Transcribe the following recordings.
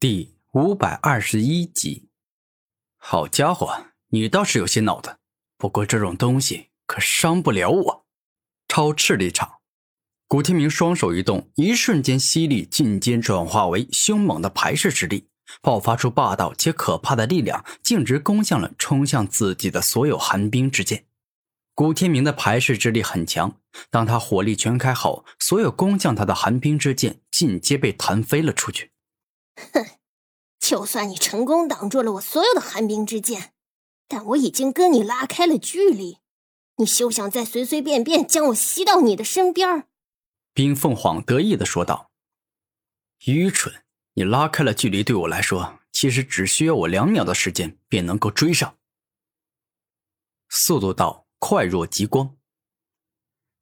第五百二十一集，好家伙，你倒是有些脑子。不过这种东西可伤不了我。超斥力场，古天明双手一动，一瞬间，吸力进阶转化为凶猛的排斥之力，爆发出霸道且可怕的力量，径直攻向了冲向自己的所有寒冰之剑。古天明的排斥之力很强，当他火力全开后，所有攻向他的寒冰之剑尽皆被弹飞了出去。哼，就算你成功挡住了我所有的寒冰之剑，但我已经跟你拉开了距离，你休想再随随便便将我吸到你的身边。冰凤凰得意的说道：“愚蠢！你拉开了距离，对我来说，其实只需要我两秒的时间便能够追上。速度到，快若极光。”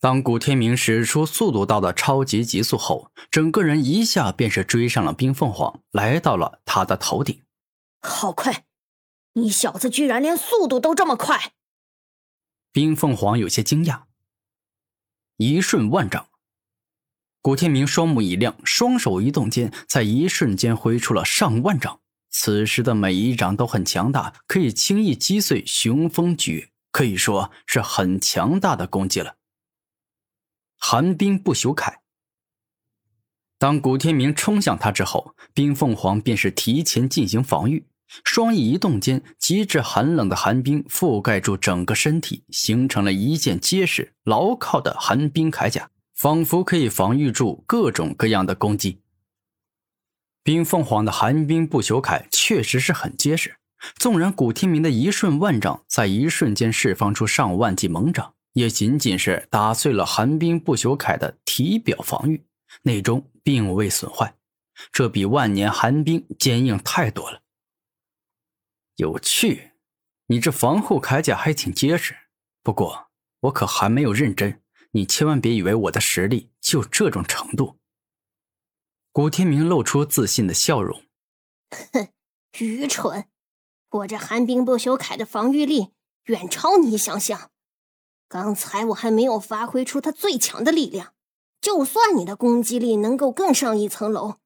当古天明使出速度到的超级极速后，整个人一下便是追上了冰凤凰，来到了他的头顶。好快！你小子居然连速度都这么快！冰凤凰有些惊讶。一瞬万丈，古天明双目一亮，双手一动间，在一瞬间挥出了上万掌。此时的每一掌都很强大，可以轻易击碎雄风诀，可以说是很强大的攻击了。寒冰不朽铠。当古天明冲向他之后，冰凤凰便是提前进行防御，双翼一动间，极致寒冷的寒冰覆盖住整个身体，形成了一件结实牢靠的寒冰铠甲，仿佛可以防御住各种各样的攻击。冰凤凰的寒冰不朽铠确实是很结实，纵然古天明的一瞬万丈在一瞬间释放出上万记猛掌。也仅仅是打碎了寒冰不朽铠的体表防御，内中并未损坏。这比万年寒冰坚硬太多了。有趣，你这防护铠甲还挺结实。不过我可还没有认真，你千万别以为我的实力就这种程度。古天明露出自信的笑容。哼，愚蠢！我这寒冰不朽铠的防御力远超你想象。刚才我还没有发挥出他最强的力量，就算你的攻击力能够更上一层楼，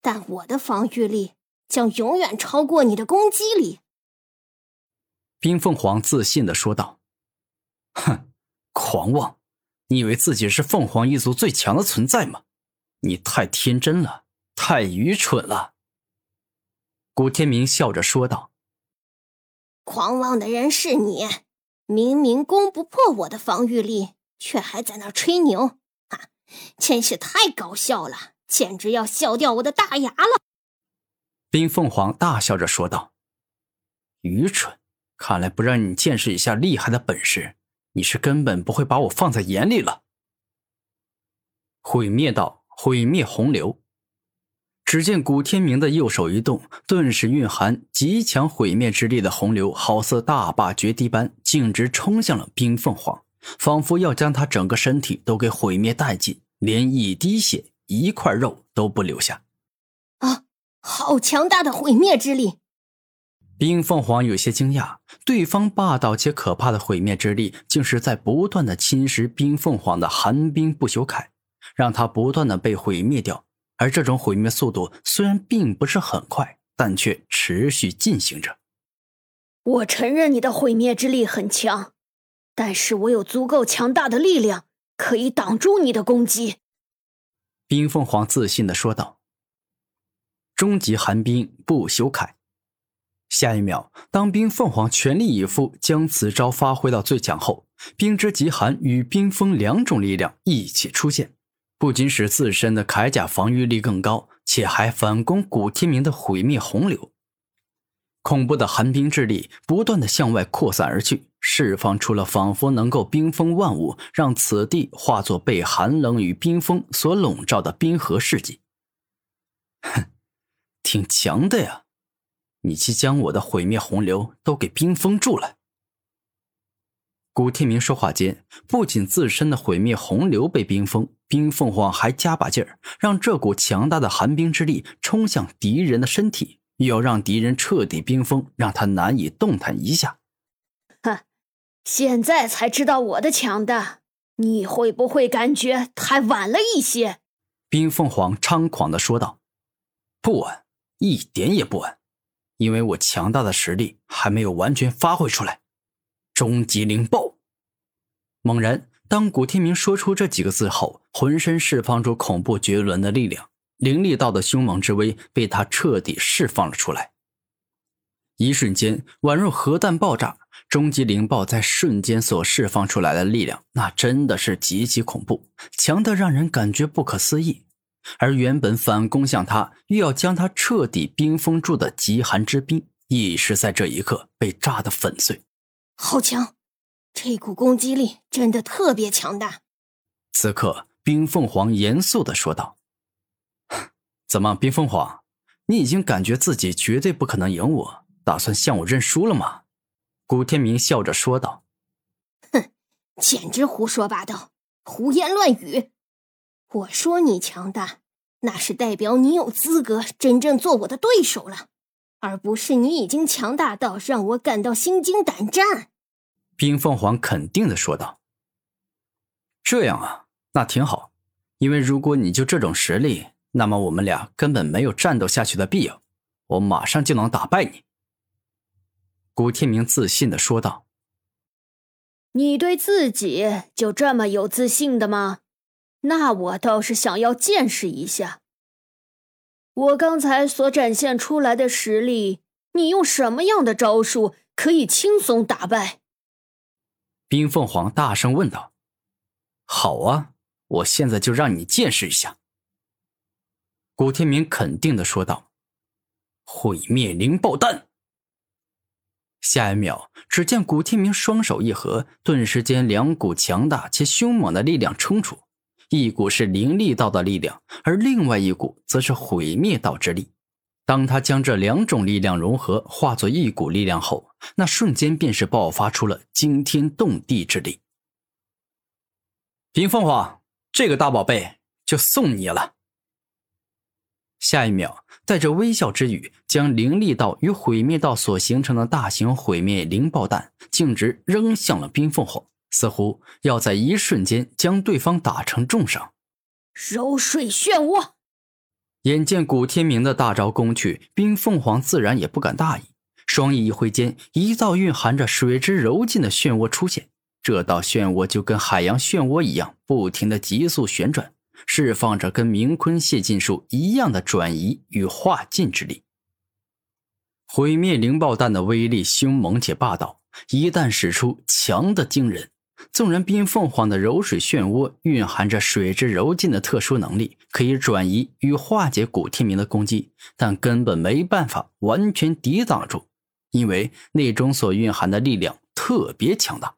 但我的防御力将永远超过你的攻击力。”冰凤凰自信的说道。“哼，狂妄！你以为自己是凤凰一族最强的存在吗？你太天真了，太愚蠢了。”古天明笑着说道。“狂妄的人是你。”明明攻不破我的防御力，却还在那吹牛，啊，真是太搞笑了，简直要笑掉我的大牙了！冰凤凰大笑着说道：“愚蠢，看来不让你见识一下厉害的本事，你是根本不会把我放在眼里了。”毁灭道，毁灭洪流。只见古天明的右手一动，顿时蕴含极强毁灭之力的洪流，好似大坝决堤般，径直冲向了冰凤凰，仿佛要将他整个身体都给毁灭殆尽，连一滴血、一块肉都不留下。啊！好强大的毁灭之力！冰凤凰有些惊讶，对方霸道且可怕的毁灭之力，竟是在不断的侵蚀冰凤凰的寒冰不朽铠，让它不断的被毁灭掉。而这种毁灭速度虽然并不是很快，但却持续进行着。我承认你的毁灭之力很强，但是我有足够强大的力量可以挡住你的攻击。”冰凤凰自信的说道。终极寒冰不朽铠。下一秒，当冰凤凰全力以赴将此招发挥到最强后，冰之极寒与冰封两种力量一起出现。不仅使自身的铠甲防御力更高，且还反攻古天明的毁灭洪流。恐怖的寒冰之力不断的向外扩散而去，释放出了仿佛能够冰封万物，让此地化作被寒冷与冰封所笼罩的冰河世界。哼，挺强的呀！你既将我的毁灭洪流都给冰封住了。古天明说话间，不仅自身的毁灭洪流被冰封。冰凤凰还加把劲儿，让这股强大的寒冰之力冲向敌人的身体，要让敌人彻底冰封，让他难以动弹一下。哼，现在才知道我的强大，你会不会感觉太晚了一些？冰凤凰猖狂的说道：“不晚，一点也不晚，因为我强大的实力还没有完全发挥出来。终极灵爆！猛然，当古天明说出这几个字后，浑身释放出恐怖绝伦的力量，灵力道的凶猛之威被他彻底释放了出来。一瞬间，宛若核弹爆炸。终极灵爆在瞬间所释放出来的力量，那真的是极其恐怖，强的让人感觉不可思议。而原本反攻向他，欲要将他彻底冰封住的极寒之冰，亦是在这一刻被炸得粉碎。好强！这股攻击力真的特别强大。此刻，冰凤凰严肃的说道：“怎么，冰凤凰，你已经感觉自己绝对不可能赢我，打算向我认输了吗？”古天明笑着说道：“哼，简直胡说八道，胡言乱语！我说你强大，那是代表你有资格真正做我的对手了，而不是你已经强大到让我感到心惊胆战。”冰凤凰肯定的说道：“这样啊，那挺好，因为如果你就这种实力，那么我们俩根本没有战斗下去的必要，我马上就能打败你。”古天明自信的说道：“你对自己就这么有自信的吗？那我倒是想要见识一下，我刚才所展现出来的实力，你用什么样的招数可以轻松打败？”冰凤凰大声问道：“好啊，我现在就让你见识一下。”古天明肯定的说道：“毁灭灵爆弹。”下一秒，只见古天明双手一合，顿时间两股强大且凶猛的力量冲出，一股是灵力道的力量，而另外一股则是毁灭道之力。当他将这两种力量融合，化作一股力量后，那瞬间便是爆发出了惊天动地之力。冰凤凰，这个大宝贝就送你了。下一秒，带着微笑之语，将灵力道与毁灭道所形成的大型毁灭灵爆弹径直扔向了冰凤凰，似乎要在一瞬间将对方打成重伤。柔水漩涡，眼见古天明的大招攻去，冰凤凰自然也不敢大意，双翼一挥间，一道蕴含着水之柔劲的漩涡出现。这道漩涡就跟海洋漩涡一样，不停的急速旋转。释放着跟明坤泄劲术一样的转移与化劲之力。毁灭灵爆弹的威力凶猛且霸道，一旦使出，强的惊人。纵然冰凤凰的柔水漩涡蕴含着水之柔劲的特殊能力，可以转移与化解古天明的攻击，但根本没办法完全抵挡住，因为内中所蕴含的力量特别强大。